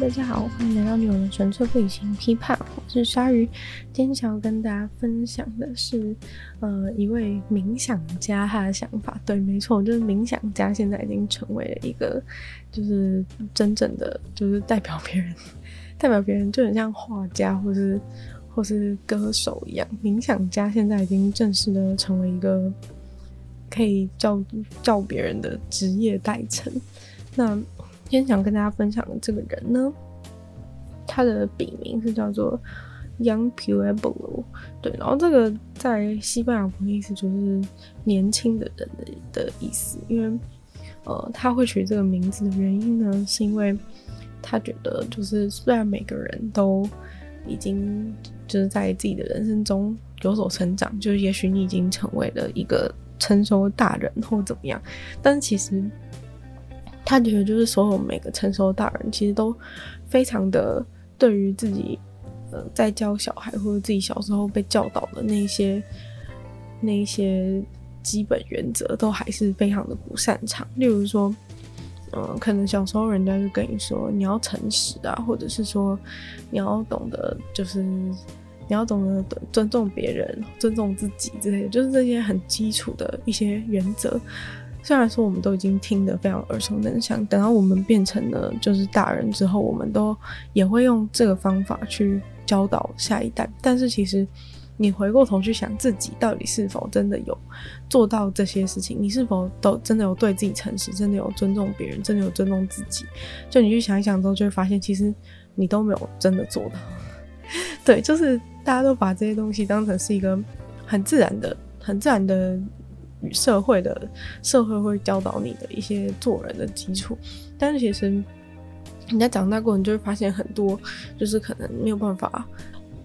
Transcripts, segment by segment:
大家好，欢迎来到女友的纯粹不理性批判，我是鲨鱼。今天想要跟大家分享的是，呃，一位冥想家他的想法。对，没错，就是冥想家现在已经成为了一个，就是真正的，就是代表别人，代表别人就很像画家或是或是歌手一样。冥想家现在已经正式的成为一个可以叫叫别人的职业代称。那今天想跟大家分享的这个人呢，他的笔名是叫做 Young Pueblo，对，然后这个在西班牙文的意思就是年轻的人的的意思，因为呃他会取这个名字的原因呢，是因为他觉得就是虽然每个人都已经就是在自己的人生中有所成长，就是也许你已经成为了一个成熟的大人或怎么样，但其实。他觉得，就是所有每个成熟大人，其实都非常的对于自己，呃，在教小孩或者自己小时候被教导的那些那些基本原则，都还是非常的不擅长。例如说，嗯、可能小时候人家就跟你说，你要诚实啊，或者是说你要懂得，就是你要懂得尊重别人、尊重自己之类的，就是这些很基础的一些原则。虽然说我们都已经听得非常耳熟能详，等到我们变成了就是大人之后，我们都也会用这个方法去教导下一代。但是其实你回过头去想，自己到底是否真的有做到这些事情？你是否都真的有对自己诚实？真的有尊重别人？真的有尊重自己？就你去想一想之后，就会发现其实你都没有真的做到。对，就是大家都把这些东西当成是一个很自然的、很自然的。与社会的社会会教导你的一些做人的基础，但是其实你在长大过，你就会发现很多就是可能没有办法，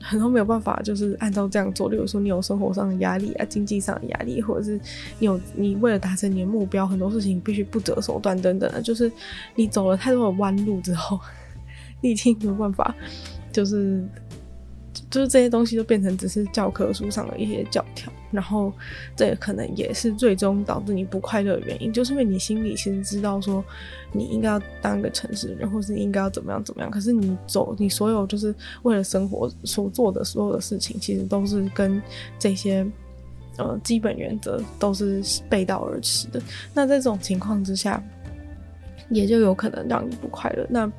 很多没有办法就是按照这样做。例如说，你有生活上的压力啊，经济上的压力，或者是你有你为了达成你的目标，很多事情必须不择手段等等的，就是你走了太多的弯路之后，你已经没有办法，就是。就是这些东西都变成只是教科书上的一些教条，然后这也可能也是最终导致你不快乐的原因，就是因为你心里其实知道说你应该要当一个诚实的人，或是应该要怎么样怎么样，可是你走你所有就是为了生活所做的所有的事情，其实都是跟这些呃基本原则都是背道而驰的。那在这种情况之下，也就有可能让你不快乐。那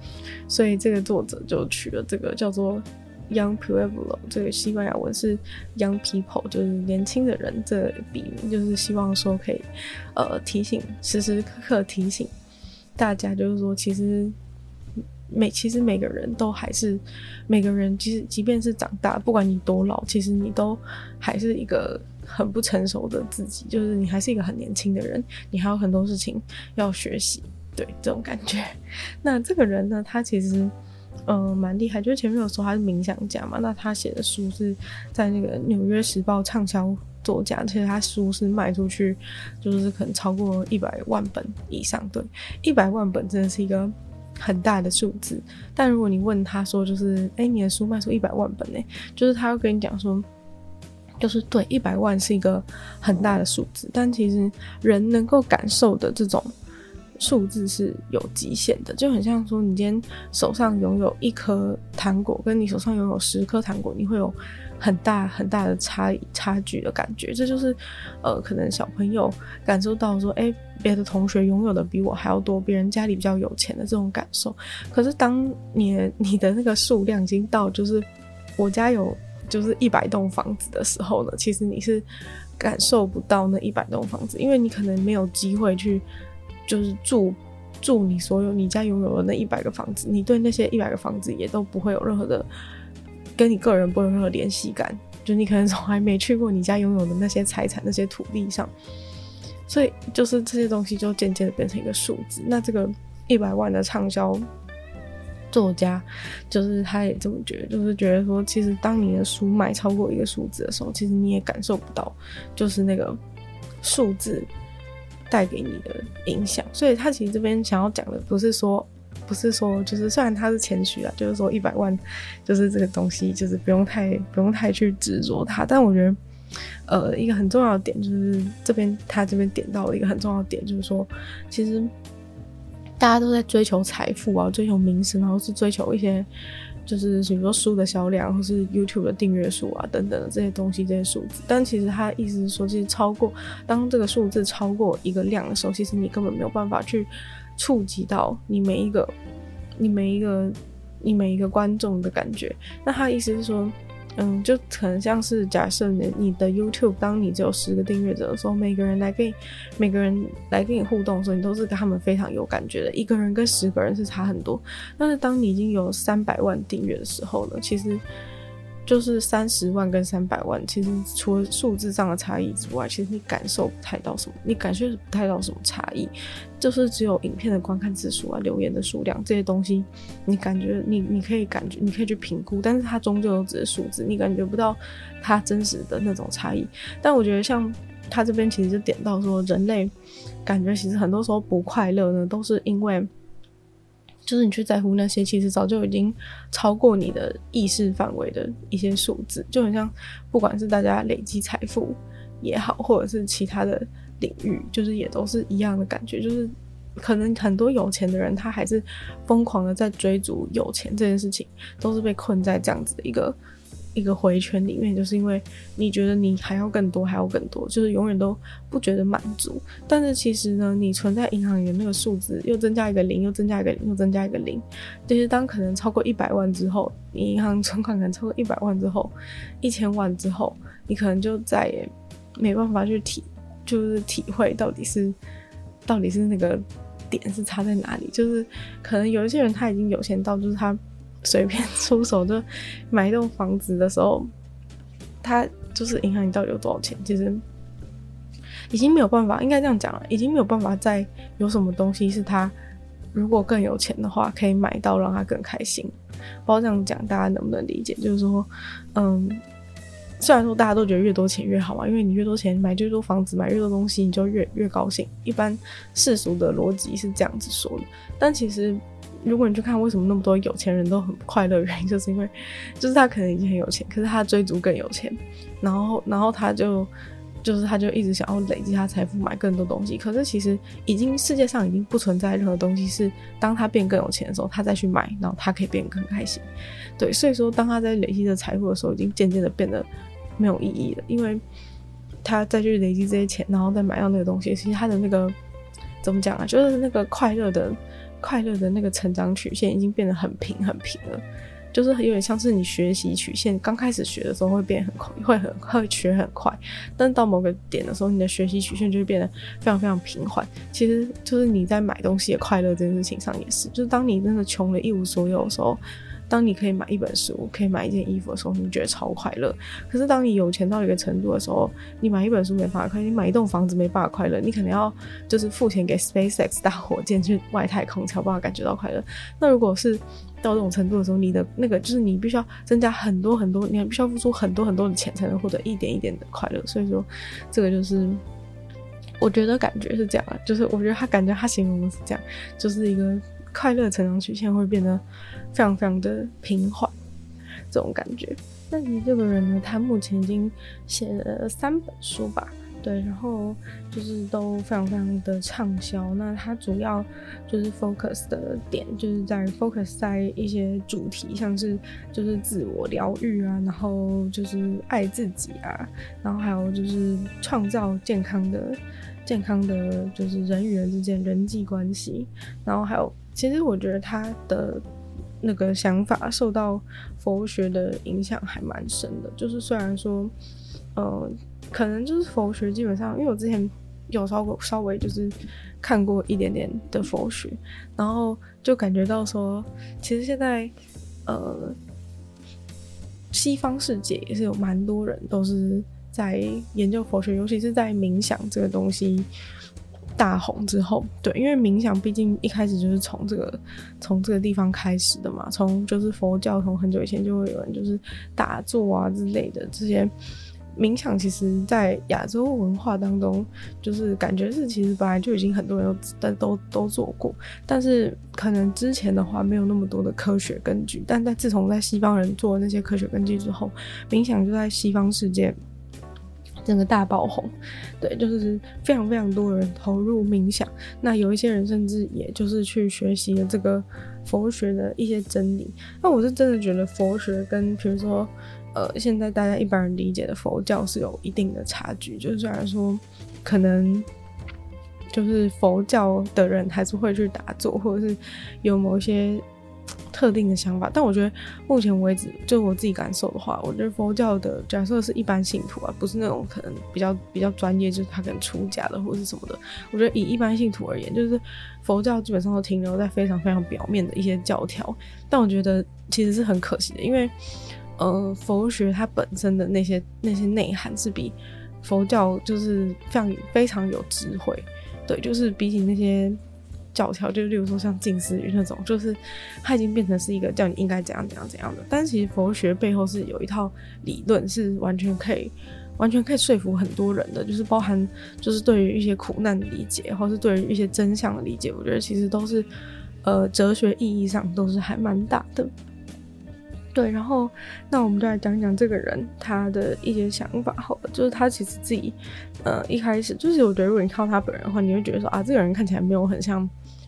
所以这个作者就取了这个叫做。Young Pueblo，这个西班牙文是 Young People，就是年轻的人。这笔名就是希望说可以，呃，提醒时时刻刻提醒大家，就是说其实每其实每个人都还是每个人，其实即便是长大，不管你多老，其实你都还是一个很不成熟的自己，就是你还是一个很年轻的人，你还有很多事情要学习，对，这种感觉。那这个人呢，他其实。嗯，蛮厉害。就是前面有说他是冥想家嘛，那他写的书是在那个《纽约时报》畅销作家，其实他书是卖出去，就是可能超过一百万本以上。对，一百万本真的是一个很大的数字。但如果你问他说，就是哎、你的书卖出一百万本呢？就是他会跟你讲说，就是对，一百万是一个很大的数字，但其实人能够感受的这种。数字是有极限的，就很像说，你今天手上拥有一颗糖果，跟你手上拥有十颗糖果，你会有很大很大的差差距的感觉。这就是，呃，可能小朋友感受到说，诶，别的同学拥有的比我还要多，别人家里比较有钱的这种感受。可是，当你你的那个数量已经到，就是我家有就是一百栋房子的时候呢，其实你是感受不到那一百栋房子，因为你可能没有机会去。就是住住你所有你家拥有的那一百个房子，你对那些一百个房子也都不会有任何的跟你个人不有任何联系感。就你可能从来没去过你家拥有的那些财产、那些土地上，所以就是这些东西就渐渐的变成一个数字。那这个一百万的畅销作家，就是他也这么觉得，就是觉得说，其实当你的书卖超过一个数字的时候，其实你也感受不到，就是那个数字。带给你的影响，所以他其实这边想要讲的不是说，不是说，就是虽然他是谦虚啊，就是说一百万，就是这个东西，就是不用太不用太去执着它。但我觉得，呃，一个很重要的点就是这边他这边点到了一个很重要的点，就是说，其实大家都在追求财富啊，追求名声，然后是追求一些，就是比如说书的销量，或是 YouTube 的订阅数啊等等的这些东西，这些数字。但其实他意思是说，其实超过当这个数字超过一个量的时候，其实你根本没有办法去触及到你每一个、你每一个、你每一个观众的感觉。那他的意思是说。嗯，就可能像是假设你你的 YouTube，当你只有十个订阅者的时候，每个人来跟你每个人来跟你互动的时候，你都是跟他们非常有感觉的。一个人跟十个人是差很多，但是当你已经有三百万订阅的时候呢，其实。就是三十万跟三百万，其实除了数字上的差异之外，其实你感受不太到什么，你感觉不太到什么差异，就是只有影片的观看次数啊、留言的数量这些东西，你感觉你你可以感觉你可以去评估，但是它终究只是数字，你感觉不到它真实的那种差异。但我觉得像他这边其实就点到说，人类感觉其实很多时候不快乐呢，都是因为。就是你去在乎那些，其实早就已经超过你的意识范围的一些数字，就很像，不管是大家累积财富也好，或者是其他的领域，就是也都是一样的感觉，就是可能很多有钱的人，他还是疯狂的在追逐有钱这件事情，都是被困在这样子的一个。一个回圈里面，就是因为你觉得你还要更多，还要更多，就是永远都不觉得满足。但是其实呢，你存在银行里的那个数字又增加一个零，又增加一个零，又增加一个零。就是当可能超过一百万之后，你银行存款可能超过一百万之后，一千万之后，你可能就再也没办法去体，就是体会到底是到底是那个点是差在哪里。就是可能有一些人他已经有钱到，就是他。随便出手就买一栋房子的时候，他就是银行，你到底有多少钱？其实已经没有办法，应该这样讲了，已经没有办法再有什么东西是他如果更有钱的话可以买到让他更开心。不知道这样讲大家能不能理解？就是说，嗯，虽然说大家都觉得越多钱越好嘛，因为你越多钱买越多房子，买越多东西，你就越越高兴。一般世俗的逻辑是这样子说的，但其实。如果你去看为什么那么多有钱人都很快乐，原因就是因为，就是他可能已经很有钱，可是他追逐更有钱，然后，然后他就，就是他就一直想要累积他财富，买更多东西。可是其实已经世界上已经不存在任何东西是当他变更有钱的时候，他再去买，然后他可以变得更开心。对，所以说当他在累积的财富的时候，已经渐渐的变得没有意义了，因为他再去累积这些钱，然后再买到那个东西，其实他的那个怎么讲啊，就是那个快乐的。快乐的那个成长曲线已经变得很平很平了，就是有点像是你学习曲线，刚开始学的时候会变很快，会很会学很快，但到某个点的时候，你的学习曲线就会变得非常非常平缓。其实就是你在买东西的快乐这件事情上也是，就是当你真的穷的一无所有的时候。当你可以买一本书，可以买一件衣服的时候，你觉得超快乐。可是当你有钱到一个程度的时候，你买一本书没办法快乐，你买一栋房子没办法快乐，你可能要就是付钱给 SpaceX 搭火箭去外太空才有办法感觉到快乐。那如果是到这种程度的时候，你的那个就是你必须要增加很多很多，你还必须要付出很多很多的钱才能获得一点一点的快乐。所以说，这个就是我觉得感觉是这样啊，就是我觉得他感觉他形容的是这样，就是一个。快乐成长曲线会变得非常非常的平缓，这种感觉。那你这个人呢？他目前已经写了三本书吧？对，然后就是都非常非常的畅销。那他主要就是 focus 的点，就是在 focus 在一些主题，像是就是自我疗愈啊，然后就是爱自己啊，然后还有就是创造健康的、健康的，就是人与人之间人际关系，然后还有。其实我觉得他的那个想法受到佛学的影响还蛮深的。就是虽然说，呃，可能就是佛学基本上，因为我之前有稍微稍微就是看过一点点的佛学，然后就感觉到说，其实现在呃，西方世界也是有蛮多人都是在研究佛学，尤其是在冥想这个东西。大红之后，对，因为冥想毕竟一开始就是从这个从这个地方开始的嘛，从就是佛教从很久以前就会有人就是打坐啊之类的这些冥想，其实在亚洲文化当中，就是感觉是其实本来就已经很多人都都都做过，但是可能之前的话没有那么多的科学根据，但在自从在西方人做那些科学根据之后，冥想就在西方世界。整个大爆红，对，就是非常非常多人投入冥想。那有一些人甚至也就是去学习了这个佛学的一些真理。那我是真的觉得佛学跟比如说呃现在大家一般人理解的佛教是有一定的差距。就是虽然说可能就是佛教的人还是会去打坐，或者是有某些。特定的想法，但我觉得目前为止，就我自己感受的话，我觉得佛教的假设是一般信徒啊，不是那种可能比较比较专业，就是他可能出家的或者是什么的。我觉得以一般信徒而言，就是佛教基本上都停留在非常非常表面的一些教条，但我觉得其实是很可惜的，因为呃，佛学它本身的那些那些内涵是比佛教就是非常非常有智慧，对，就是比起那些。教条就例如说像静思语那种，就是它已经变成是一个叫你应该怎样怎样怎样的。但是其实佛学背后是有一套理论，是完全可以完全可以说服很多人的，就是包含就是对于一些苦难的理解，或是对于一些真相的理解，我觉得其实都是呃哲学意义上都是还蛮大的。对，然后那我们就来讲讲这个人他的一些想法好了，就是他其实自己呃一开始就是我觉得如果你看到他本人的话，你会觉得说啊这个人看起来没有很像。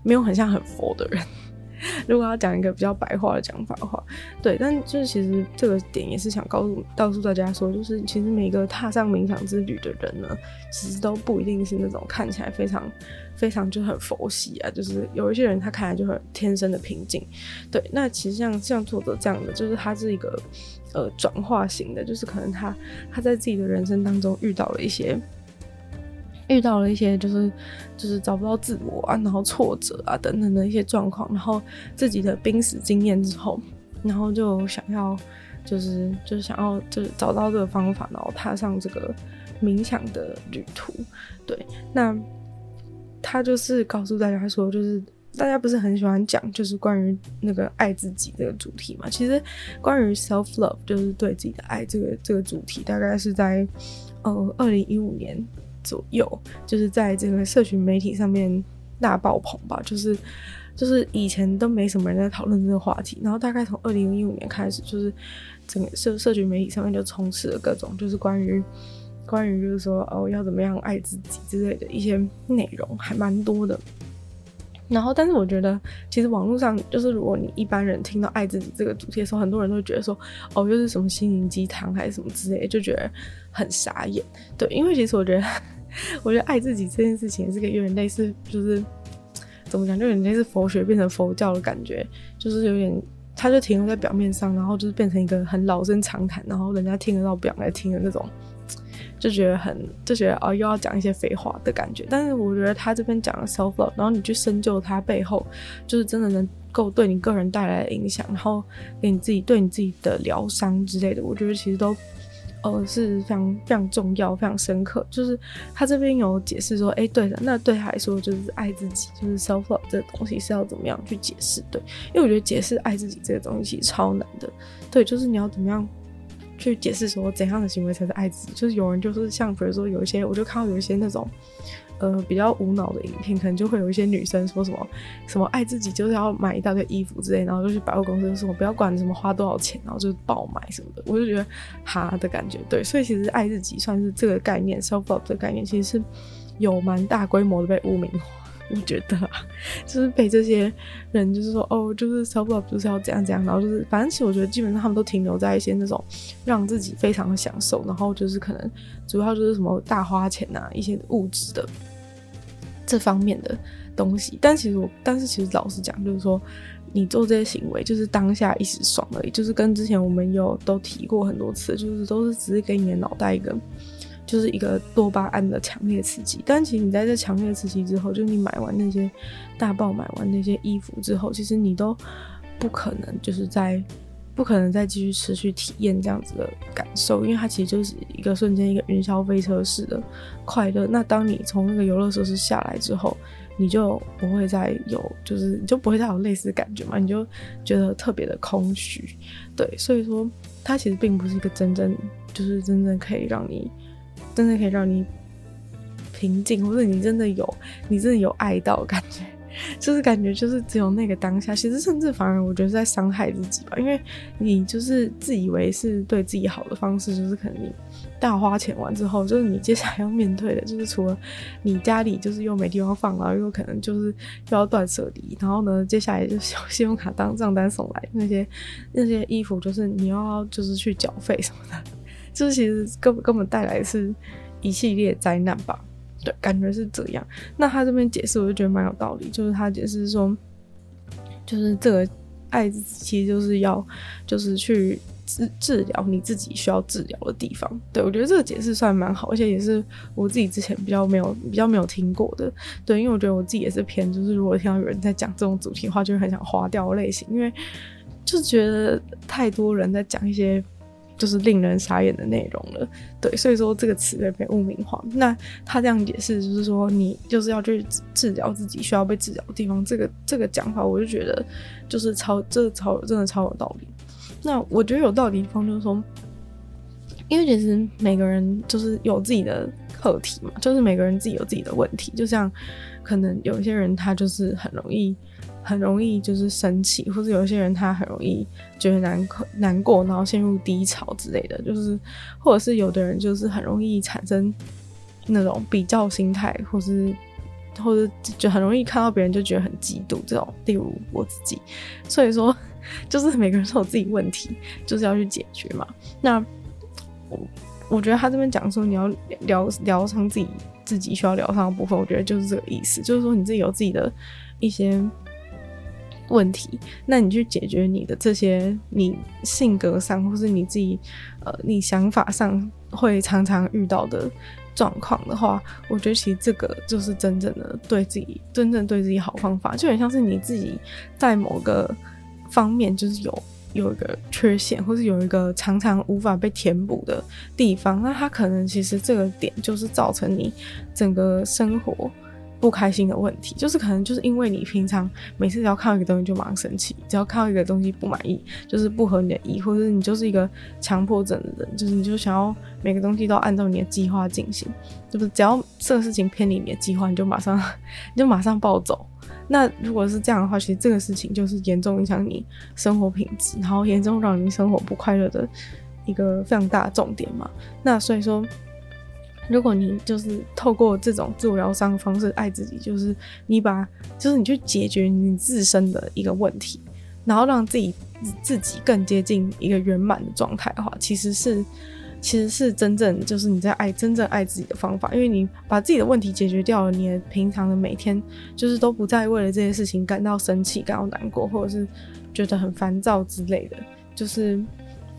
没有很像很佛的人，如果要讲一个比较白话的讲法的话，对，但就是其实这个点也是想告诉告诉大家说，就是其实每个踏上冥想之旅的人呢，其实都不一定是那种看起来非常非常就很佛系啊，就是有一些人他看来就很天生的平静，对，那其实像像作者这样的，就是他是一个呃转化型的，就是可能他他在自己的人生当中遇到了一些。遇到了一些就是就是找不到自我啊，然后挫折啊等等的一些状况，然后自己的濒死经验之后，然后就想要就是就是想要就是找到这个方法，然后踏上这个冥想的旅途。对，那他就是告诉大家说，就是大家不是很喜欢讲就是关于那个爱自己这个主题嘛？其实关于 self love 就是对自己的爱这个这个主题，大概是在呃二零一五年。左右就是在这个社群媒体上面大爆棚吧，就是就是以前都没什么人在讨论这个话题，然后大概从二零一五年开始，就是整个社社群媒体上面就充斥了各种就是关于关于就是说哦要怎么样爱自己之类的一些内容，还蛮多的。然后，但是我觉得，其实网络上就是，如果你一般人听到爱自己这个主题的时候，很多人都会觉得说，哦，又是什么心灵鸡汤还是什么之类的，就觉得很傻眼。对，因为其实我觉得，我觉得爱自己这件事情是个有点类似，就是怎么讲，就有点类似佛学变成佛教的感觉，就是有点，它就停留在表面上，然后就是变成一个很老生常谈，然后人家听得到不想来听的那种。就觉得很就觉得哦，又要讲一些废话的感觉。但是我觉得他这边讲了 self love，然后你去深究他背后，就是真的能够对你个人带来的影响，然后给你自己对你自己的疗伤之类的，我觉得其实都呃是非常非常重要、非常深刻。就是他这边有解释说，哎、对的，那对他来说就是爱自己，就是 self love 这个东西是要怎么样去解释？对，因为我觉得解释爱自己这个东西超难的。对，就是你要怎么样。去解释说怎样的行为才是爱自己，就是有人就是像比如说有一些，我就看到有一些那种，呃，比较无脑的影片，可能就会有一些女生说什么什么爱自己就是要买一大堆衣服之类，然后就去百货公司说不要管什么花多少钱，然后就是爆买什么的，我就觉得哈的感觉，对，所以其实爱自己算是这个概念，self love 这个概念其实是有蛮大规模的被污名化。我觉得啊，就是被这些人就是说哦，就是 self love 就是要怎样怎样，然后就是反正其实我觉得基本上他们都停留在一些那种让自己非常的享受，然后就是可能主要就是什么大花钱啊，一些物质的这方面的东西。但其实我，但是其实老实讲，就是说你做这些行为就是当下一时爽而已，就是跟之前我们有都提过很多次，就是都是只是给你的脑袋一个。就是一个多巴胺的强烈刺激，但其实你在这强烈刺激之后，就你买完那些大爆买完那些衣服之后，其实你都不可能就是在不可能再继续持续体验这样子的感受，因为它其实就是一个瞬间一个云霄飞车式的快乐。那当你从那个游乐设施下来之后，你就不会再有，就是你就不会再有类似的感觉嘛，你就觉得特别的空虚。对，所以说它其实并不是一个真正就是真正可以让你。真的可以让你平静，或者你真的有，你真的有爱到感觉，就是感觉就是只有那个当下，其实甚至反而我觉得是在伤害自己吧，因为你就是自以为是对自己好的方式，就是可能你大花钱完之后，就是你接下来要面对的，就是除了你家里就是又没地方放，然后又可能就是又要断舍离，然后呢，接下来就是信用卡当账单送来那些那些衣服，就是你要就是去缴费什么的，就是其实根本根本带来是一系列灾难吧。对，感觉是这样。那他这边解释，我就觉得蛮有道理。就是他解释说，就是这个爱其实就是要，就是去治治疗你自己需要治疗的地方。对，我觉得这个解释算蛮好，而且也是我自己之前比较没有比较没有听过的。对，因为我觉得我自己也是偏，就是如果听到有人在讲这种主题的话，就会很想划掉类型，因为就是觉得太多人在讲一些。就是令人傻眼的内容了，对，所以说这个词被被污名化。那他这样解释，就是说你就是要去治疗自己需要被治疗的地方。这个这个讲法，我就觉得就是超，这个、超真的超有道理。那我觉得有道理地方就是说，因为其实每个人就是有自己的课题嘛，就是每个人自己有自己的问题。就像可能有些人他就是很容易。很容易就是生气，或者有些人他很容易觉得难难过，然后陷入低潮之类的，就是或者是有的人就是很容易产生那种比较心态，或是或者就很容易看到别人就觉得很嫉妒这种。例如我自己，所以说就是每个人都有自己问题，就是要去解决嘛。那我我觉得他这边讲说你要疗疗伤自己自己需要疗伤的部分，我觉得就是这个意思，就是说你自己有自己的一些。问题，那你去解决你的这些，你性格上或是你自己，呃，你想法上会常常遇到的状况的话，我觉得其实这个就是真正的对自己，真正对自己好方法，就很像是你自己在某个方面就是有有一个缺陷，或是有一个常常无法被填补的地方，那它可能其实这个点就是造成你整个生活。不开心的问题，就是可能就是因为你平常每次只要看到一个东西就马上生气，只要看到一个东西不满意，就是不合你的意，或者是你就是一个强迫症的人，就是你就想要每个东西都按照你的计划进行，就是只要这个事情偏离你的计划，你就马上 你就马上暴走。那如果是这样的话，其实这个事情就是严重影响你生活品质，然后严重让你生活不快乐的一个非常大的重点嘛。那所以说。如果你就是透过这种自我疗伤方式爱自己，就是你把，就是你去解决你自身的一个问题，然后让自己自己更接近一个圆满的状态的话，其实是其实是真正就是你在爱真正爱自己的方法，因为你把自己的问题解决掉了，你的平常的每天就是都不再为了这些事情感到生气、感到难过，或者是觉得很烦躁之类的，就是。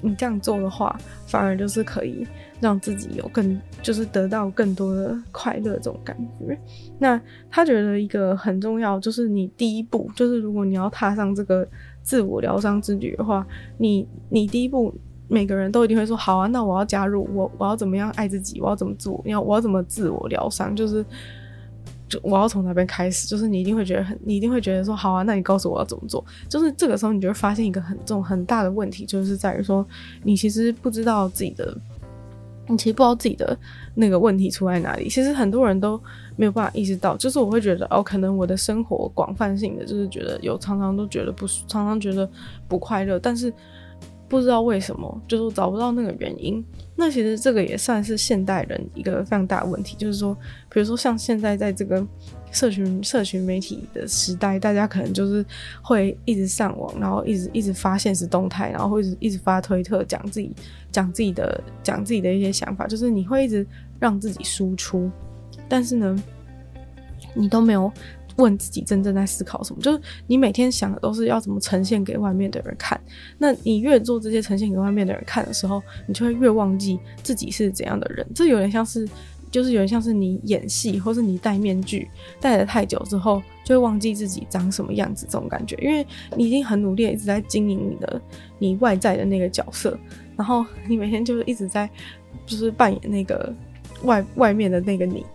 你这样做的话，反而就是可以让自己有更，就是得到更多的快乐这种感觉。那他觉得一个很重要，就是你第一步，就是如果你要踏上这个自我疗伤之旅的话，你你第一步，每个人都一定会说好啊，那我要加入，我我要怎么样爱自己，我要怎么做，要我要怎么自我疗伤，就是。就我要从哪边开始？就是你一定会觉得很，你一定会觉得说好啊，那你告诉我要怎么做？就是这个时候，你就会发现一个很重很大的问题，就是在于说，你其实不知道自己的，你其实不知道自己的那个问题出在哪里。其实很多人都没有办法意识到，就是我会觉得哦，可能我的生活广泛性的就是觉得有常常都觉得不，常常觉得不快乐，但是。不知道为什么，就是找不到那个原因。那其实这个也算是现代人一个非常大的问题，就是说，比如说像现在在这个社群社群媒体的时代，大家可能就是会一直上网，然后一直一直发现实动态，然后会一直一直发推特，讲自己讲自己的讲自己的一些想法，就是你会一直让自己输出，但是呢，你都没有。问自己真正在思考什么，就是你每天想的都是要怎么呈现给外面的人看。那你越做这些呈现给外面的人看的时候，你就会越忘记自己是怎样的人。这有点像是，就是有点像是你演戏，或是你戴面具戴了太久之后，就会忘记自己长什么样子这种感觉。因为你已经很努力，一直在经营你的你外在的那个角色，然后你每天就是一直在就是扮演那个外外面的那个你。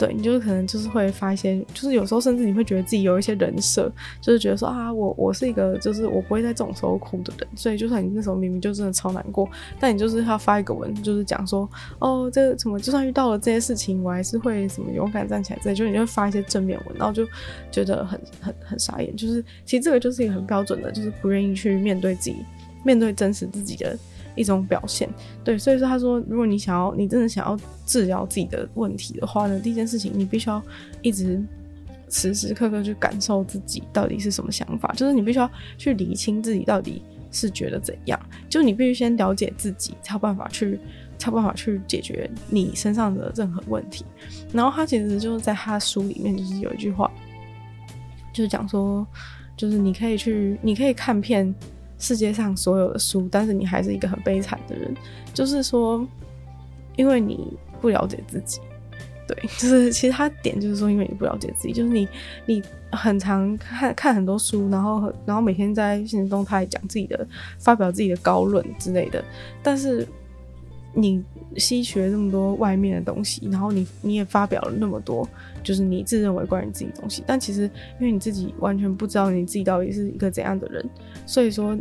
对，你就是可能就是会发现，就是有时候甚至你会觉得自己有一些人设，就是觉得说啊，我我是一个就是我不会在这种时候哭的人，所以就算你那时候明明就真的超难过，但你就是要发一个文，就是讲说哦，这个什么就算遇到了这些事情，我还是会什么勇敢站起来，这就你就会发一些正面文，然后就觉得很很很傻眼，就是其实这个就是一个很标准的，就是不愿意去面对自己，面对真实自己的。一种表现，对，所以说他说，如果你想要，你真的想要治疗自己的问题的话呢，第一件事情，你必须要一直时时刻刻去感受自己到底是什么想法，就是你必须要去理清自己到底是觉得怎样，就你必须先了解自己，才有办法去，才有办法去解决你身上的任何问题。然后他其实就是在他书里面就是有一句话，就是讲说，就是你可以去，你可以看遍。世界上所有的书，但是你还是一个很悲惨的人。就是说，因为你不了解自己，对，就是其实他点就是说，因为你不了解自己，就是你你很常看看很多书，然后然后每天在现实中他也讲自己的，发表自己的高论之类的，但是你吸取了那么多外面的东西，然后你你也发表了那么多，就是你自认为关于自己的东西，但其实因为你自己完全不知道你自己到底是一个怎样的人。所以说，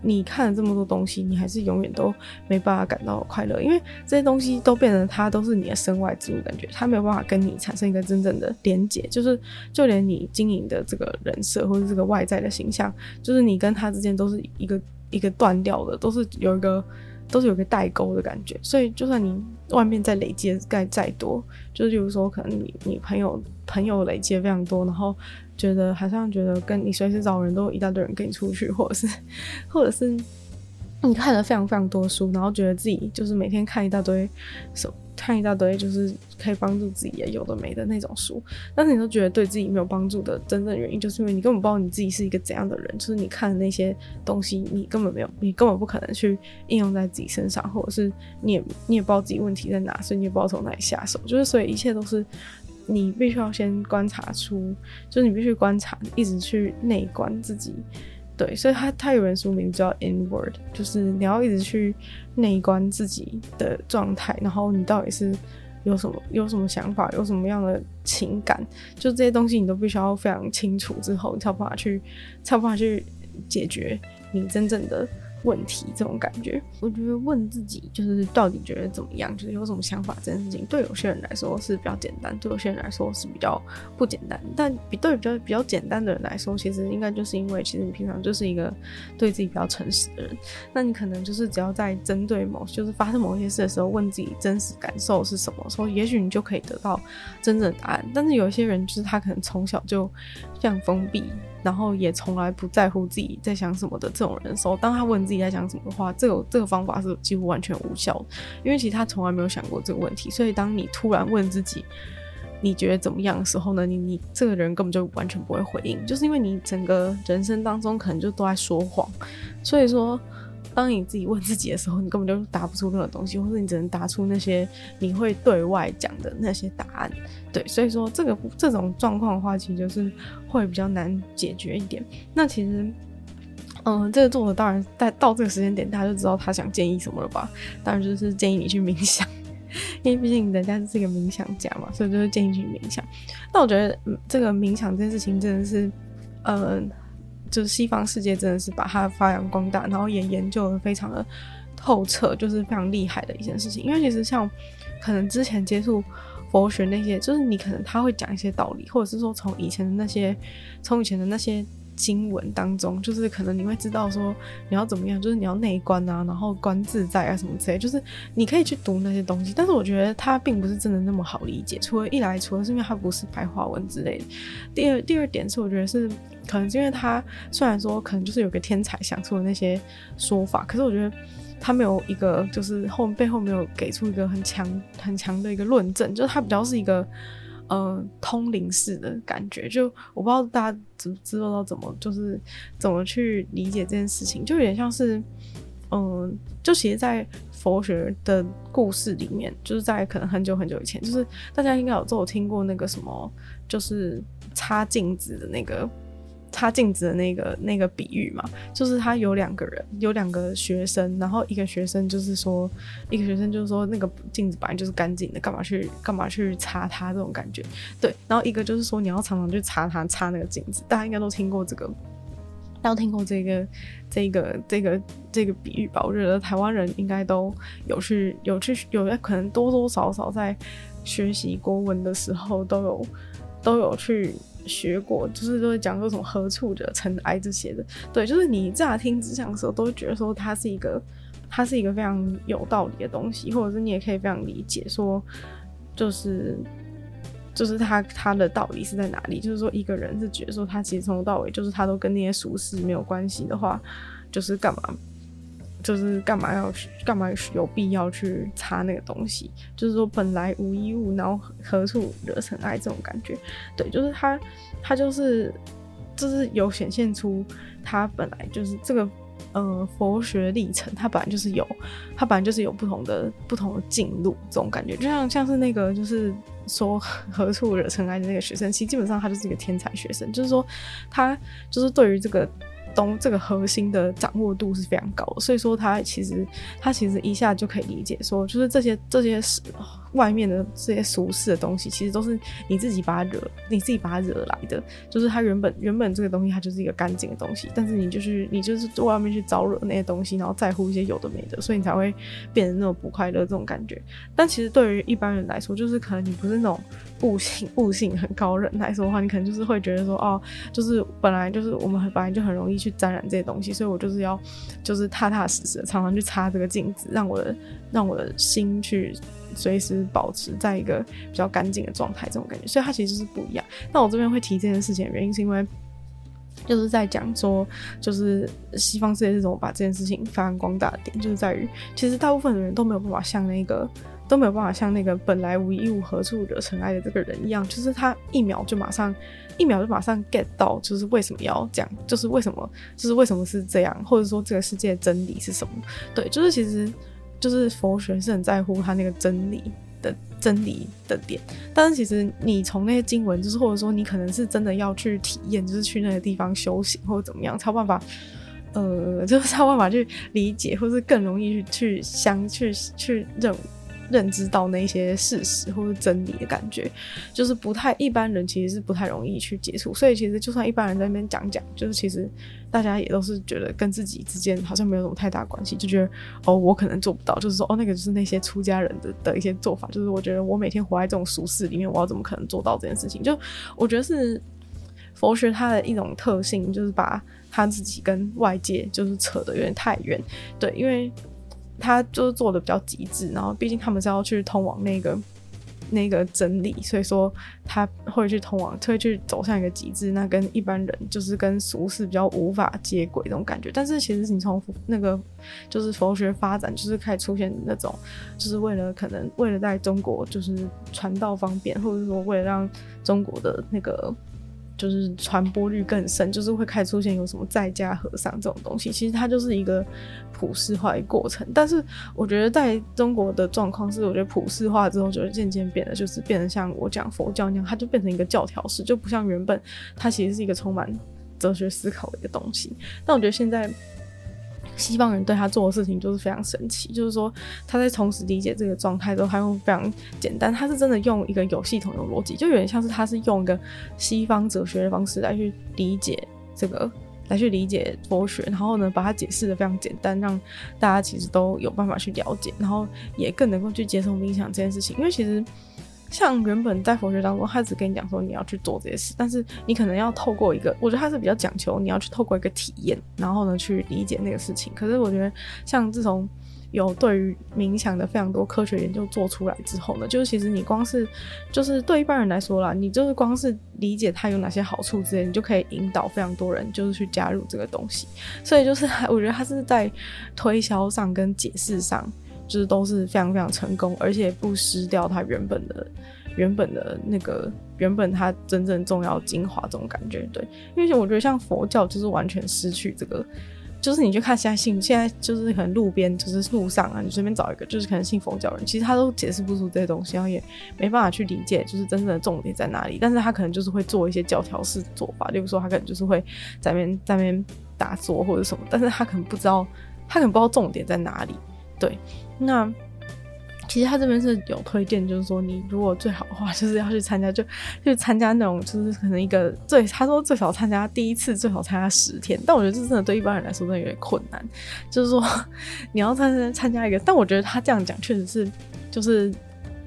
你看了这么多东西，你还是永远都没办法感到快乐，因为这些东西都变成它都是你的身外之物，感觉它没有办法跟你产生一个真正的连结，就是就连你经营的这个人设或者这个外在的形象，就是你跟他之间都是一个一个断掉的，都是有一个。都是有个代沟的感觉，所以就算你外面再累积的再再多，就是比如说可能你你朋友朋友累积的非常多，然后觉得好像觉得跟你随时找人都一大堆人跟你出去，或者是 或者是你看了非常非常多书，然后觉得自己就是每天看一大堆手看一大堆就是可以帮助自己也有的没的那种书，但是你都觉得对自己没有帮助的真正原因，就是因为你根本不知道你自己是一个怎样的人，就是你看的那些东西，你根本没有，你根本不可能去应用在自己身上，或者是你也你也不知道自己问题在哪，所以你也不知道从哪里下手，就是所以一切都是你必须要先观察出，就是你必须观察，一直去内观自己。对，所以他他有人书名叫 Inward，就是你要一直去内观自己的状态，然后你到底是有什么有什么想法，有什么样的情感，就这些东西你都必须要非常清楚之后，你才有办法去才有办法去解决你真正的。问题这种感觉，我觉得问自己就是到底觉得怎么样，就是有什么想法这件事情，对有些人来说是比较简单，对有些人来说是比较不简单。但比对比较比较简单的人来说，其实应该就是因为其实你平常就是一个对自己比较诚实的人，那你可能就是只要在针对某就是发生某些事的时候，问自己真实感受是什么，所以也许你就可以得到真正的答案。但是有一些人就是他可能从小就这样封闭。然后也从来不在乎自己在想什么的这种人的时候，当他问自己在想什么的话，这个这个方法是几乎完全无效，因为其实他从来没有想过这个问题。所以当你突然问自己你觉得怎么样的时候呢，你你这个人根本就完全不会回应，就是因为你整个人生当中可能就都在说谎，所以说。当你自己问自己的时候，你根本就答不出任何东西，或者你只能答出那些你会对外讲的那些答案。对，所以说这个这种状况的话，其实就是会比较难解决一点。那其实，嗯，这个作者当然在到这个时间点，他就知道他想建议什么了吧？当然就是建议你去冥想，因为毕竟人家是一个冥想家嘛，所以就是建议去冥想。那我觉得，嗯，这个冥想这件事情真的是，嗯。就是西方世界真的是把它发扬光大，然后也研究的非常的透彻，就是非常厉害的一件事情。因为其实像可能之前接触佛学那些，就是你可能他会讲一些道理，或者是说从以前的那些，从以前的那些。经文当中，就是可能你会知道说你要怎么样，就是你要内观啊，然后观自在啊什么之类，就是你可以去读那些东西。但是我觉得它并不是真的那么好理解。除了一来，除了是因为它不是白话文之类的。第二，第二点是我觉得是可能是因为它虽然说可能就是有个天才想出的那些说法，可是我觉得他没有一个就是后背后没有给出一个很强很强的一个论证，就是它比较是一个。嗯，通灵式的感觉，就我不知道大家知知道到怎么，就是怎么去理解这件事情，就有点像是，嗯、就其实，在佛学的故事里面，就是在可能很久很久以前，就是大家应该有都有听过那个什么，就是擦镜子的那个擦镜子的那个那个比喻嘛，就是他有两个人，有两个学生，然后一个学生就是说，一个学生就是说那个镜子本来就是干净的，干嘛去干嘛去擦它这种感觉，对，然后一个就是说你要常常去擦它，擦那个镜子，大家应该都听过这个，大家都听过这个这个这个这个比喻吧？我觉得台湾人应该都有去有去有可能多多少少在学习国文的时候都有都有去。学过，就是都会讲说什么“何处惹尘埃”这些的，对，就是你乍听之下的时候，都会觉得说它是一个，它是一个非常有道理的东西，或者是你也可以非常理解说，就是，就是他他的道理是在哪里？就是说一个人是觉得说他其实从头到尾就是他都跟那些俗事没有关系的话，就是干嘛？就是干嘛要干嘛有必要去擦那个东西？就是说本来无一物，然后何处惹尘埃这种感觉。对，就是他，他就是就是有显现出他本来就是这个呃佛学历程，他本来就是有，他本来就是有不同的不同的进路这种感觉。就像像是那个就是说何处惹尘埃的那个学生，其实基本上他就是一个天才学生，就是说他就是对于这个。东这个核心的掌握度是非常高，所以说他其实他其实一下就可以理解说，就是这些这些事。外面的这些俗世的东西，其实都是你自己把它惹，你自己把它惹来的。就是它原本原本这个东西，它就是一个干净的东西，但是你就是你就是外面去招惹那些东西，然后在乎一些有的没的，所以你才会变得那种不快乐这种感觉。但其实对于一般人来说，就是可能你不是那种悟性悟性很高人来说的话，你可能就是会觉得说，哦，就是本来就是我们本来就很容易去沾染这些东西，所以我就是要就是踏踏实实的常常去擦这个镜子，让我的让我的心去。随时保持在一个比较干净的状态，这种感觉，所以它其实是不一样。那我这边会提这件事情的原因，是因为就是在讲说，就是西方世界是怎么把这件事情发扬光大的点，就是在于，其实大部分的人都没有办法像那个都没有办法像那个本来无一物，何处惹尘埃的这个人一样，就是他一秒就马上一秒就马上 get 到，就是为什么要这样，就是为什么，就是为什么是这样，或者说这个世界的真理是什么？对，就是其实。就是佛学是很在乎他那个真理的真理的点，但是其实你从那些经文，就是或者说你可能是真的要去体验，就是去那个地方修行或者怎么样，才有办法，呃，就是才有办法去理解，或是更容易去去相去去认。认知到那些事实或者真理的感觉，就是不太一般人其实是不太容易去接触，所以其实就算一般人在那边讲讲，就是其实大家也都是觉得跟自己之间好像没有什么太大关系，就觉得哦，我可能做不到，就是说哦，那个就是那些出家人的的一些做法，就是我觉得我每天活在这种俗世里面，我要怎么可能做到这件事情？就我觉得是佛学它的一种特性，就是把他自己跟外界就是扯得有点太远，对，因为。他就是做的比较极致，然后毕竟他们是要去通往那个那个真理，所以说他会去通往，会去走向一个极致，那跟一般人就是跟俗世比较无法接轨这种感觉。但是其实你从那个就是佛学发展，就是开始出现那种，就是为了可能为了在中国就是传道方便，或者说为了让中国的那个。就是传播率更深，就是会开始出现有什么在家和尚这种东西。其实它就是一个普世化的过程。但是我觉得在中国的状况是，我觉得普世化之后，就会渐渐变得就是变得像我讲佛教那样，它就变成一个教条式，就不像原本它其实是一个充满哲学思考的一个东西。但我觉得现在。西方人对他做的事情就是非常神奇，就是说他在同时理解这个状态之后，他用非常简单，他是真的用一个有系统、有逻辑，就有点像是他是用一个西方哲学的方式来去理解这个，来去理解佛学，然后呢，把它解释得非常简单，让大家其实都有办法去了解，然后也更能够去接受冥想这件事情，因为其实。像原本在佛学当中，他只跟你讲说你要去做这些事，但是你可能要透过一个，我觉得他是比较讲求你要去透过一个体验，然后呢去理解那个事情。可是我觉得，像自从有对于冥想的非常多科学研究做出来之后呢，就是其实你光是就是对一般人来说啦，你就是光是理解它有哪些好处之类，你就可以引导非常多人就是去加入这个东西。所以就是我觉得他是在推销上跟解释上。就是都是非常非常成功，而且不失掉它原本的、原本的那个、原本它真正重要精华这种感觉。对，因为我觉得像佛教就是完全失去这个、就是你去看现在信，现在就是可能路边就是路上啊，你随便找一个，就是可能信佛教人，其实他都解释不出这些东西，然后也没办法去理解，就是真正的重点在哪里。但是他可能就是会做一些教条式做法，例如说他可能就是会在那边在那边打坐或者什么，但是他可能不知道，他可能不知道重点在哪里。对，那。其实他这边是有推荐，就是说你如果最好的话，就是要去参加，就去参加那种，就是可能一个最他说最少参加第一次，最少参加十天。但我觉得这真的对一般人来说真的有点困难，就是说你要参加参加一个，但我觉得他这样讲确实是就是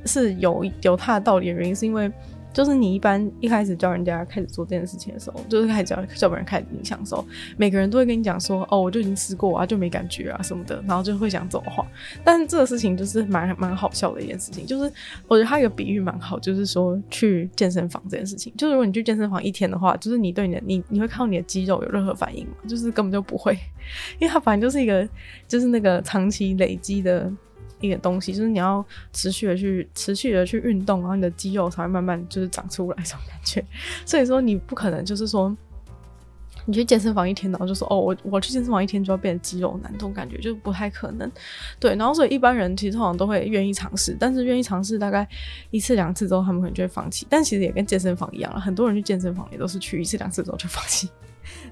是有有他的道理的原因，是因为。就是你一般一开始教人家开始做这件事情的时候，就是开始教教别人开始冥想的时候，每个人都会跟你讲说，哦，我就已经吃过啊，就没感觉啊什么的，然后就会讲这种话。但是这个事情就是蛮蛮好笑的一件事情，就是我觉得他有个比喻蛮好，就是说去健身房这件事情，就是如果你去健身房一天的话，就是你对你的你你会看到你的肌肉有任何反应吗？就是根本就不会，因为它反正就是一个就是那个长期累积的。一点东西，就是你要持续的去持续的去运动，然后你的肌肉才会慢慢就是长出来这种感觉。所以说你不可能就是说你去健身房一天，然后就说哦，我我去健身房一天就要变肌肉男，这种感觉就不太可能。对，然后所以一般人其实通常都会愿意尝试，但是愿意尝试大概一次两次之后，他们可能就会放弃。但其实也跟健身房一样了，很多人去健身房也都是去一次两次之后就放弃，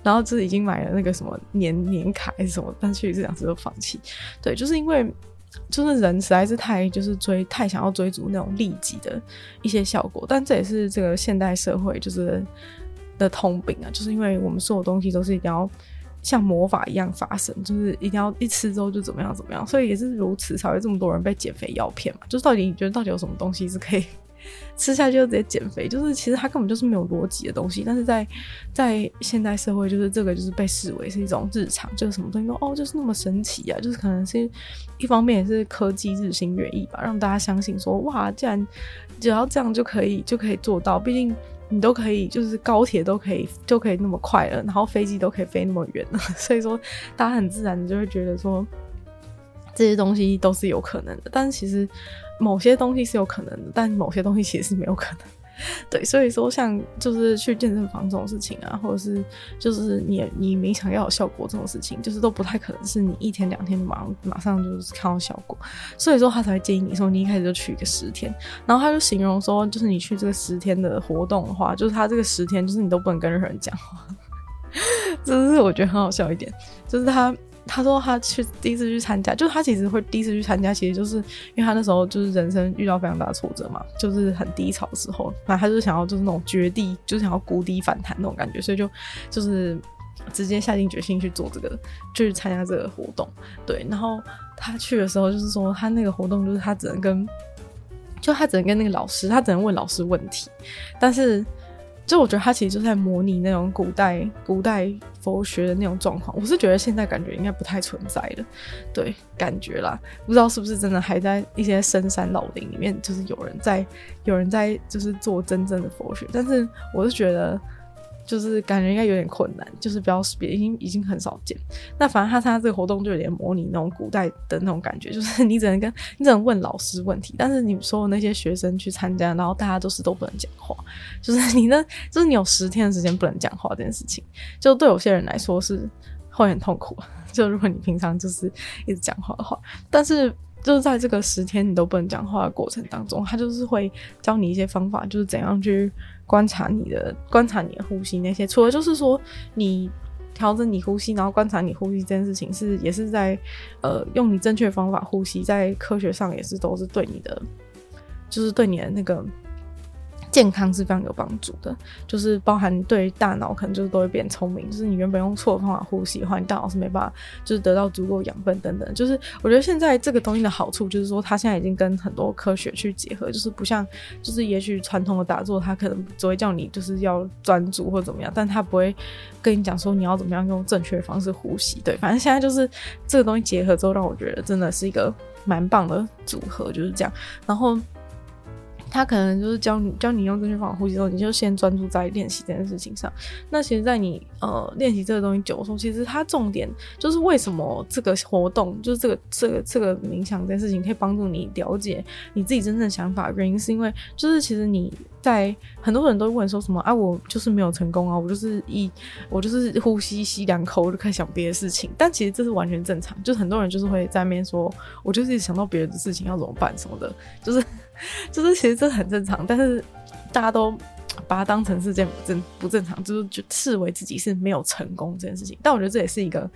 然后就是已经买了那个什么年年卡还是什么，但去一次两次就放弃。对，就是因为。就是人实在是太就是追太想要追逐那种利己的一些效果，但这也是这个现代社会就是的通病啊，就是因为我们所有东西都是一定要像魔法一样发生，就是一定要一吃之后就怎么样怎么样，所以也是如此才会这么多人被减肥药骗嘛。就是到底你觉得到底有什么东西是可以？吃下去就直接减肥，就是其实它根本就是没有逻辑的东西。但是在在现代社会，就是这个就是被视为是一种日常，就是什么东西都哦，就是那么神奇啊！就是可能是一方面也是科技日新月异吧，让大家相信说哇，既然只要这样就可以就可以做到，毕竟你都可以，就是高铁都可以就可以那么快了，然后飞机都可以飞那么远了，所以说大家很自然的就会觉得说这些东西都是有可能的。但是其实。某些东西是有可能的，但某些东西其实是没有可能。对，所以说像就是去健身房这种事情啊，或者是就是你你冥想要有效果这种事情，就是都不太可能是你一天两天马上马上就是看到效果。所以说他才会建议你说你一开始就去一个十天，然后他就形容说，就是你去这个十天的活动的话，就是他这个十天就是你都不能跟任何人讲话，这是我觉得很好笑一点，就是他。他说他去第一次去参加，就他其实会第一次去参加，其实就是因为他那时候就是人生遇到非常大的挫折嘛，就是很低潮的时候，那他就想要就是那种绝地，就是想要谷底反弹那种感觉，所以就就是直接下定决心去做这个，去参加这个活动。对，然后他去的时候就是说他那个活动就是他只能跟，就他只能跟那个老师，他只能问老师问题，但是。就我觉得他其实就在模拟那种古代古代佛学的那种状况，我是觉得现在感觉应该不太存在的，对，感觉啦，不知道是不是真的还在一些深山老林里面，就是有人在有人在就是做真正的佛学，但是我是觉得。就是感觉应该有点困难，就是比较别已经已经很少见。那反正他参加这个活动就有点模拟那种古代的那种感觉，就是你只能跟你只能问老师问题，但是你说的那些学生去参加，然后大家都是都不能讲话，就是你呢，就是你有十天的时间不能讲话这件事情，就对有些人来说是会很痛苦。就如果你平常就是一直讲话的话，但是。就是在这个十天你都不能讲话的过程当中，他就是会教你一些方法，就是怎样去观察你的观察你的呼吸那些。除了就是说你调整你呼吸，然后观察你呼吸这件事情是也是在呃用你正确方法呼吸，在科学上也是都是对你的，就是对你的那个。健康是非常有帮助的，就是包含对大脑可能就是都会变聪明。就是你原本用错的方法呼吸的话，你大脑是没办法就是得到足够养分等等。就是我觉得现在这个东西的好处就是说，它现在已经跟很多科学去结合，就是不像就是也许传统的打坐，它可能只会叫你就是要专注或怎么样，但它不会跟你讲说你要怎么样用正确的方式呼吸。对，反正现在就是这个东西结合之后，让我觉得真的是一个蛮棒的组合，就是这样。然后。他可能就是教你教你用正确方法呼吸之后，你就先专注在练习这件事情上。那其实，在你呃练习这个东西久的时候，其实它重点就是为什么这个活动，就是这个这个这个冥想这件事情可以帮助你了解你自己真正的想法。原因是因为就是其实你在很多人都问说什么啊，我就是没有成功啊，我就是一我就是呼吸吸两口我就开始想别的事情。但其实这是完全正常，就是很多人就是会在面说，我就是想到别人的事情要怎么办什么的，就是。就是其实这很正常，但是大家都把它当成是件不正不正常，就是就视为自己是没有成功这件事情。但我觉得这也是一个。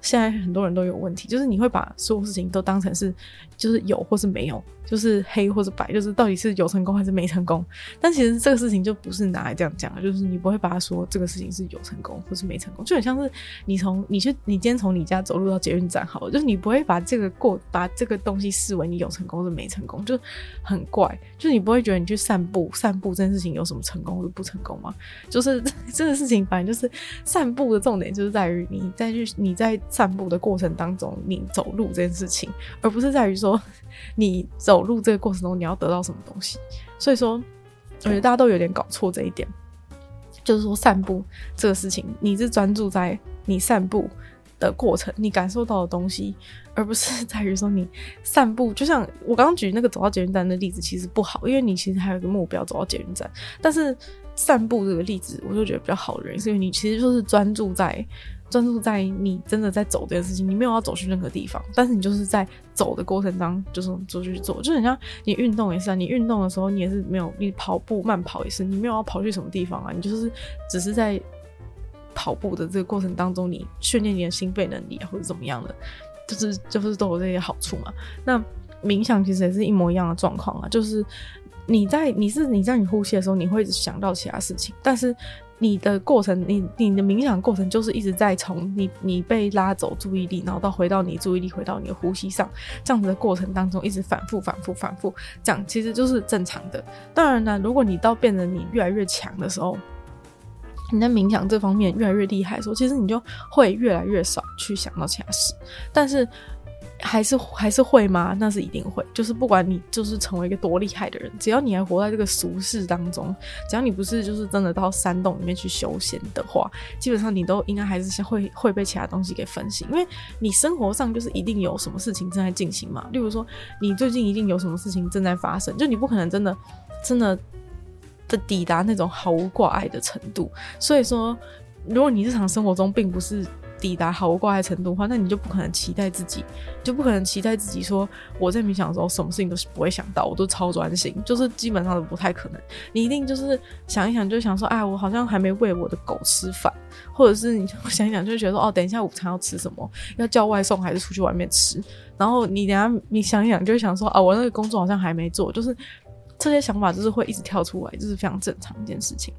现在很多人都有问题，就是你会把所有事情都当成是，就是有或是没有，就是黑或是白，就是到底是有成功还是没成功。但其实这个事情就不是拿来这样讲的，就是你不会把它说这个事情是有成功或是没成功，就很像是你从你去你今天从你家走路到捷运站，好了，就是你不会把这个过把这个东西视为你有成功是没成功，就很怪，就是你不会觉得你去散步散步这件事情有什么成功或者不成功吗？就是 这个事情反正就是散步的重点就是在于你再去你在。散步的过程当中，你走路这件事情，而不是在于说你走路这个过程中你要得到什么东西。所以说，我觉得大家都有点搞错这一点，就是说散步这个事情，你是专注在你散步的过程，你感受到的东西，而不是 在于说你散步。就像我刚刚举那个走到捷运站的例子，其实不好，因为你其实还有一个目标走到捷运站。但是散步这个例子，我就觉得比较好的原因，是因为你其实就是专注在。专注在你真的在走这件事情，你没有要走去任何地方，但是你就是在走的过程当中，就是走去做，就很像你运动也是啊，你运动的时候你也是没有，你跑步慢跑也是，你没有要跑去什么地方啊，你就是只是在跑步的这个过程当中，你训练你的心肺能力啊，或者怎么样的，就是就是都有这些好处嘛。那冥想其实也是一模一样的状况啊，就是你在你是你在你呼吸的时候，你会想到其他事情，但是。你的过程，你你的冥想过程就是一直在从你你被拉走注意力，然后到回到你注意力回到你的呼吸上，这样子的过程当中一直反复反复反复，这样其实就是正常的。当然呢，如果你到变得你越来越强的时候，你在冥想这方面越来越厉害的时候，其实你就会越来越少去想到其他事，但是。还是还是会吗？那是一定会。就是不管你就是成为一个多厉害的人，只要你还活在这个俗世当中，只要你不是就是真的到山洞里面去修仙的话，基本上你都应该还是会会被其他东西给分心，因为你生活上就是一定有什么事情正在进行嘛。例如说，你最近一定有什么事情正在发生，就你不可能真的真的的抵达那种毫无挂碍的程度。所以说，如果你日常生活中并不是。抵达毫无挂碍程度的话，那你就不可能期待自己，就不可能期待自己说我在冥想的时候，什么事情都是不会想到，我都超专心，就是基本上都不太可能。你一定就是想一想，就想说，哎，我好像还没喂我的狗吃饭，或者是你想一想，就觉得说，哦，等一下午餐要吃什么？要叫外送还是出去外面吃？然后你等下你想一想，就想说，啊，我那个工作好像还没做，就是这些想法就是会一直跳出来，就是非常正常一件事情。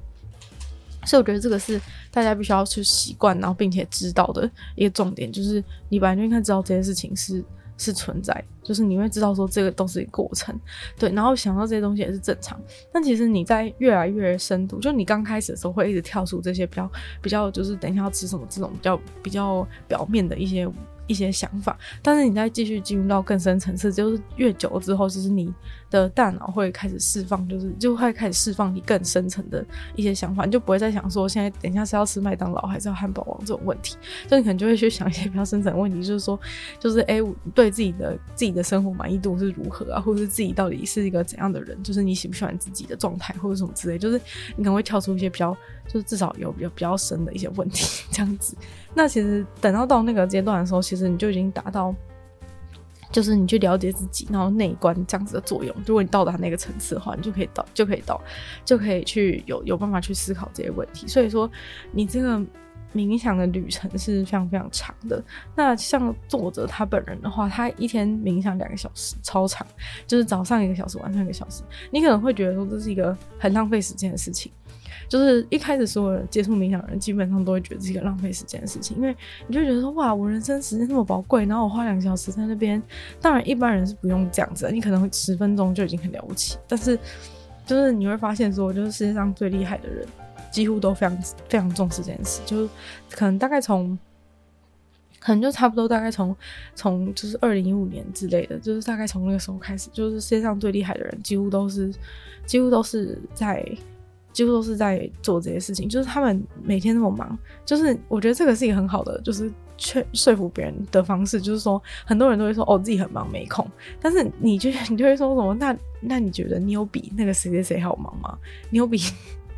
所以我觉得这个是大家必须要去习惯，然后并且知道的一个重点，就是你本来就应该知道这些事情是是存在，就是你会知道说这个都是一个过程，对，然后想到这些东西也是正常。但其实你在越来越深度，就你刚开始的时候会一直跳出这些比较比较，就是等一下要吃什么这种比较比较表面的一些。一些想法，但是你再继续进入到更深层次，就是越久之后，其实你的大脑会开始释放，就是就会开始释放你更深层的一些想法，你就不会再想说现在等一下是要吃麦当劳还是要汉堡王这种问题，就你可能就会去想一些比较深层的问题，就是说，就是哎，对自己的自己的生活满意度是如何啊，或者是自己到底是一个怎样的人，就是你喜不喜欢自己的状态或者什么之类，就是你可能会跳出一些比较。就是至少有有比较深的一些问题这样子，那其实等到到那个阶段的时候，其实你就已经达到，就是你去了解自己，然后内观这样子的作用。如果你到达那个层次的话，你就可以到，就可以到，就可以去有有办法去思考这些问题。所以说，你这个冥想的旅程是非常非常长的。那像作者他本人的话，他一天冥想两个小时，超长，就是早上一个小时，晚上一个小时。你可能会觉得说这是一个很浪费时间的事情。就是一开始所有人接触冥想的人，基本上都会觉得是一个浪费时间的事情，因为你就觉得说，哇，我人生时间那么宝贵，然后我花两个小时在那边。当然，一般人是不用这样子，你可能会十分钟就已经很了不起。但是，就是你会发现说，就是世界上最厉害的人，几乎都非常非常重视这件事。就是可能大概从可能就差不多大概从从就是二零一五年之类的，就是大概从那个时候开始，就是世界上最厉害的人几乎都是几乎都是在几乎都是在做这些事情，就是他们每天那么忙，就是我觉得这个是一个很好的就是劝说服别人的方式，就是说很多人都会说哦自己很忙没空，但是你就 你就会说什么那那你觉得你有比那个谁谁谁还要忙吗？你有比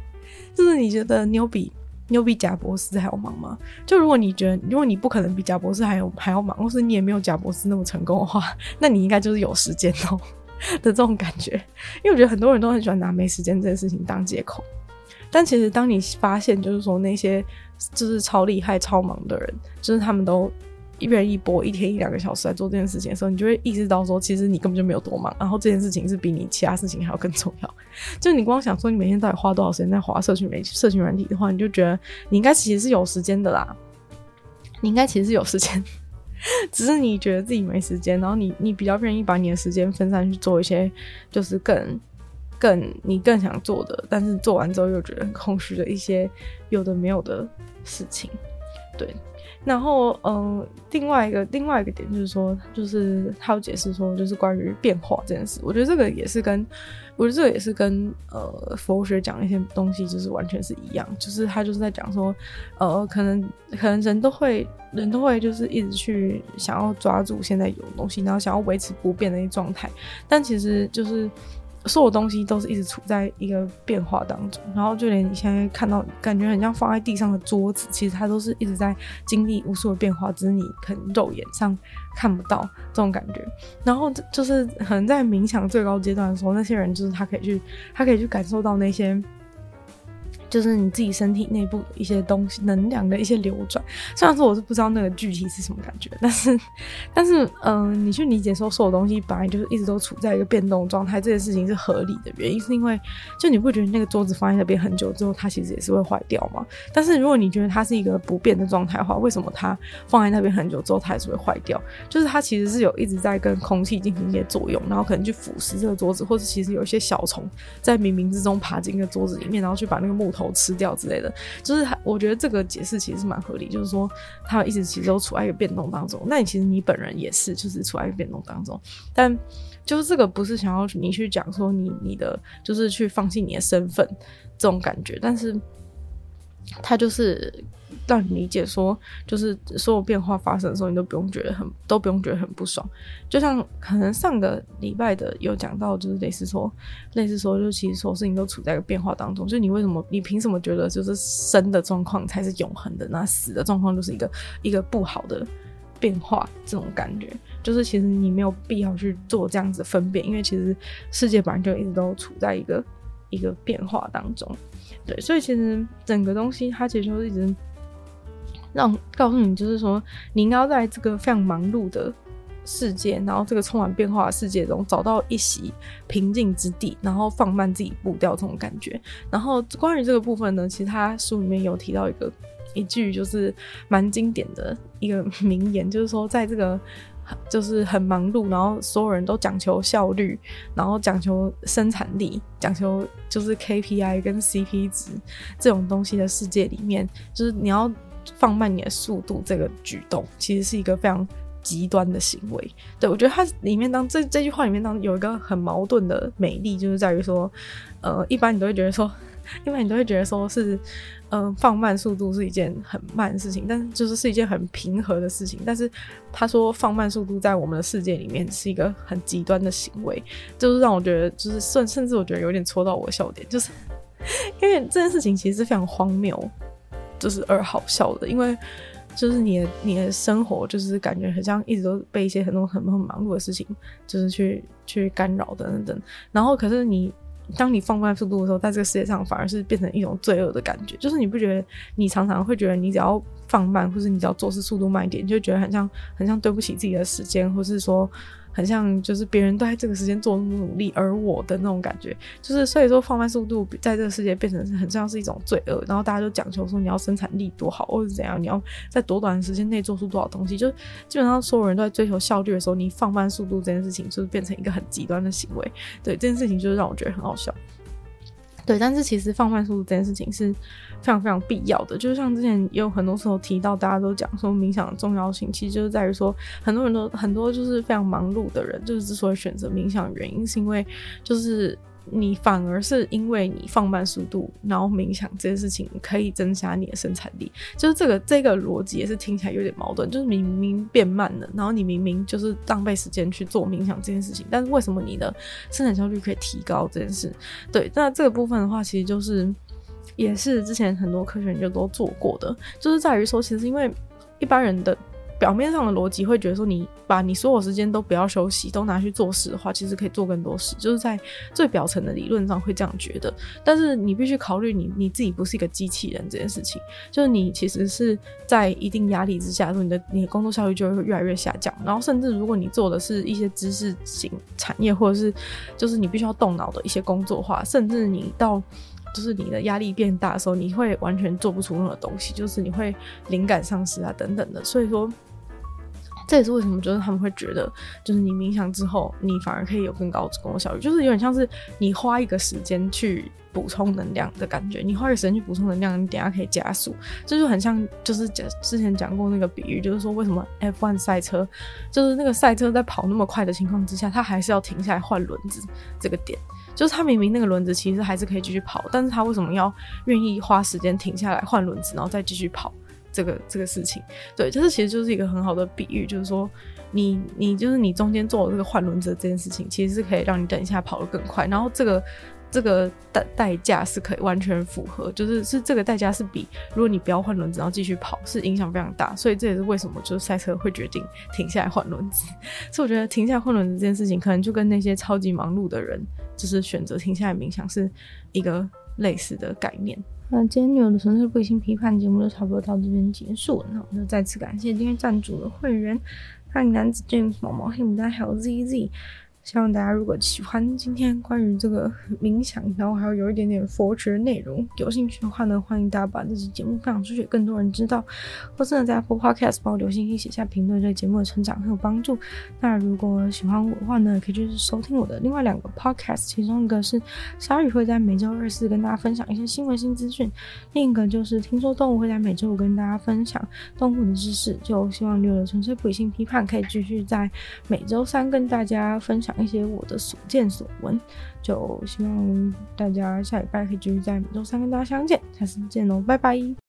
就是你觉得你有比。你有比贾博士还要忙吗？就如果你觉得，如果你不可能比贾博士还有还要忙，或是你也没有贾博士那么成功的话，那你应该就是有时间哦 的这种感觉。因为我觉得很多人都很喜欢拿没时间这件事情当借口，但其实当你发现，就是说那些就是超厉害、超忙的人，就是他们都。一愿意播一天一两个小时来做这件事情的时候，你就会意识到说，其实你根本就没有多忙，然后这件事情是比你其他事情还要更重要。就你光想说你每天到底花多少时间在划社群媒、社群软体的话，你就觉得你应该其实是有时间的啦。你应该其实是有时间，只是你觉得自己没时间，然后你你比较愿意把你的时间分散去做一些就是更更你更想做的，但是做完之后又觉得很空虚的一些有的没有的事情，对。然后，嗯，另外一个另外一个点就是说，就是他有解释说，就是关于变化这件事。我觉得这个也是跟，我觉得这个也是跟呃佛学讲一些东西，就是完全是一样。就是他就是在讲说，呃，可能可能人都会人都会就是一直去想要抓住现在有东西，然后想要维持不变的一状态，但其实就是。所有东西都是一直处在一个变化当中，然后就连你现在看到感觉很像放在地上的桌子，其实它都是一直在经历无数的变化，只是你可能肉眼上看不到这种感觉。然后就是可能在冥想最高阶段的时候，那些人就是他可以去，他可以去感受到那些。就是你自己身体内部一些东西能量的一些流转，虽然说我是不知道那个具体是什么感觉，但是，但是，嗯、你去理解说所有东西本来就是一直都处在一个变动状态，这件事情是合理的原因，是因为就你不觉得那个桌子放在那边很久之后，它其实也是会坏掉吗？但是如果你觉得它是一个不变的状态的话，为什么它放在那边很久之后它还是会坏掉？就是它其实是有一直在跟空气进行一些作用，然后可能去腐蚀这个桌子，或者其实有一些小虫在冥冥之中爬进那个桌子里面，然后去把那个木头。头吃掉之类的，就是我觉得这个解释其实是蛮合理，就是说他一直其实都处在一个变动当中。那你其实你本人也是，就是处在一个变动当中。但就是这个不是想要你去讲说你你的就是去放弃你的身份这种感觉，但是他就是。让你理解说，就是所有变化发生的时候，你都不用觉得很，都不用觉得很不爽。就像可能上个礼拜的有讲到，就是类似说，类似说，就其实所有事情都处在一个变化当中。就你为什么，你凭什么觉得就是生的状况才是永恒的，那死的状况就是一个一个不好的变化？这种感觉，就是其实你没有必要去做这样子分辨，因为其实世界本来就一直都处在一个一个变化当中。对，所以其实整个东西它其实就是一直。让告诉你，就是说，你应该要在这个非常忙碌的世界，然后这个充满变化的世界中，找到一席平静之地，然后放慢自己步调这种感觉。然后关于这个部分呢，其实他书里面有提到一个一句，就是蛮经典的一个名言，就是说，在这个就是很忙碌，然后所有人都讲求效率，然后讲求生产力，讲求就是 KPI 跟 CP 值这种东西的世界里面，就是你要。放慢你的速度，这个举动其实是一个非常极端的行为。对，我觉得它里面当这这句话里面当有一个很矛盾的美丽，就是在于说，呃，一般你都会觉得说，一般你都会觉得说是，嗯、放慢速度是一件很慢的事情，但是就是是一件很平和的事情。但是他说放慢速度在我们的世界里面是一个很极端的行为，就是让我觉得就是甚甚至我觉得有点戳到我的笑点，就是 因为这件事情其实是非常荒谬。就是而好笑的，因为就是你的你的生活就是感觉很像一直都被一些很多很很忙碌的事情就是去去干扰等等等，然后可是你当你放慢速度的时候，在这个世界上反而是变成一种罪恶的感觉，就是你不觉得你常常会觉得你只要放慢，或是你只要做事速度慢一点，你就觉得很像很像对不起自己的时间，或是说。很像就是别人都在这个时间做努力，而我的那种感觉，就是所以说放慢速度在这个世界变成是很像是一种罪恶，然后大家就讲求说你要生产力多好，或者怎样，你要在多短的时间内做出多少东西，就基本上所有人都在追求效率的时候，你放慢速度这件事情就是变成一个很极端的行为。对，这件事情就是让我觉得很好笑。对，但是其实放慢速度这件事情是非常非常必要的。就像之前也有很多时候提到，大家都讲说冥想的重要性，其实就是在于说，很多人都很多就是非常忙碌的人，就是之所以选择冥想的原因，是因为就是。你反而是因为你放慢速度，然后冥想这件事情可以增加你的生产力，就是这个这个逻辑也是听起来有点矛盾，就是明明变慢了，然后你明明就是浪费时间去做冥想这件事情，但是为什么你的生产效率可以提高这件事？对，那这个部分的话，其实就是也是之前很多科学研究都做过的，就是在于说，其实因为一般人的。表面上的逻辑会觉得说，你把你所有时间都不要休息，都拿去做事的话，其实可以做更多事。就是在最表层的理论上会这样觉得，但是你必须考虑你你自己不是一个机器人这件事情。就是你其实是在一定压力之下，说你的你的工作效率就会越来越下降。然后甚至如果你做的是一些知识型产业，或者是就是你必须要动脑的一些工作的话，甚至你到就是你的压力变大的时候，你会完全做不出任何东西，就是你会灵感丧失啊等等的。所以说。这也是为什么，就是他们会觉得，就是你冥想之后，你反而可以有更高的工作效率，就是有点像是你花一个时间去补充能量的感觉。你花一个时间去补充能量，你等下可以加速，这就很像，就是讲之前讲过那个比喻，就是说为什么 F1 赛车，就是那个赛车在跑那么快的情况之下，它还是要停下来换轮子，这个点，就是它明明那个轮子其实还是可以继续跑，但是它为什么要愿意花时间停下来换轮子，然后再继续跑？这个这个事情，对，就是其实就是一个很好的比喻，就是说你你就是你中间做的这个换轮子这件事情，其实是可以让你等一下跑得更快，然后这个这个代代价是可以完全符合，就是是这个代价是比如果你不要换轮子然后继续跑，是影响非常大，所以这也是为什么就是赛车会决定停下来换轮子。所以我觉得停下来换轮子这件事情，可能就跟那些超级忙碌的人，就是选择停下来冥想是一个类似的概念。那今天女友的纯粹不理性批判节目就差不多到这边结束了，那我们就再次感谢今天赞助的会员，欢迎男子 James、毛毛、黑牡丹还有 ZZ。希望大家如果喜欢今天关于这个冥想，然后还有有一点点佛学的内容，有兴趣的话呢，欢迎大家把这期节目分享出去，更多人知道。或是呢，在 Apple Podcast 帮我留心，可以写下评论，对节目的成长很有帮助。那如果喜欢我的话呢，可以就是收听我的另外两个 Podcast，其中一个是鲨鱼会在每周二四跟大家分享一些新闻新资讯，另一个就是听说动物会在每周五跟大家分享动物的知识。就希望女友的纯粹不理性批判可以继续在每周三跟大家分享讲。一些我的所见所闻，就希望大家下礼拜可以继续在每周三跟大家相见，下次见喽，拜拜。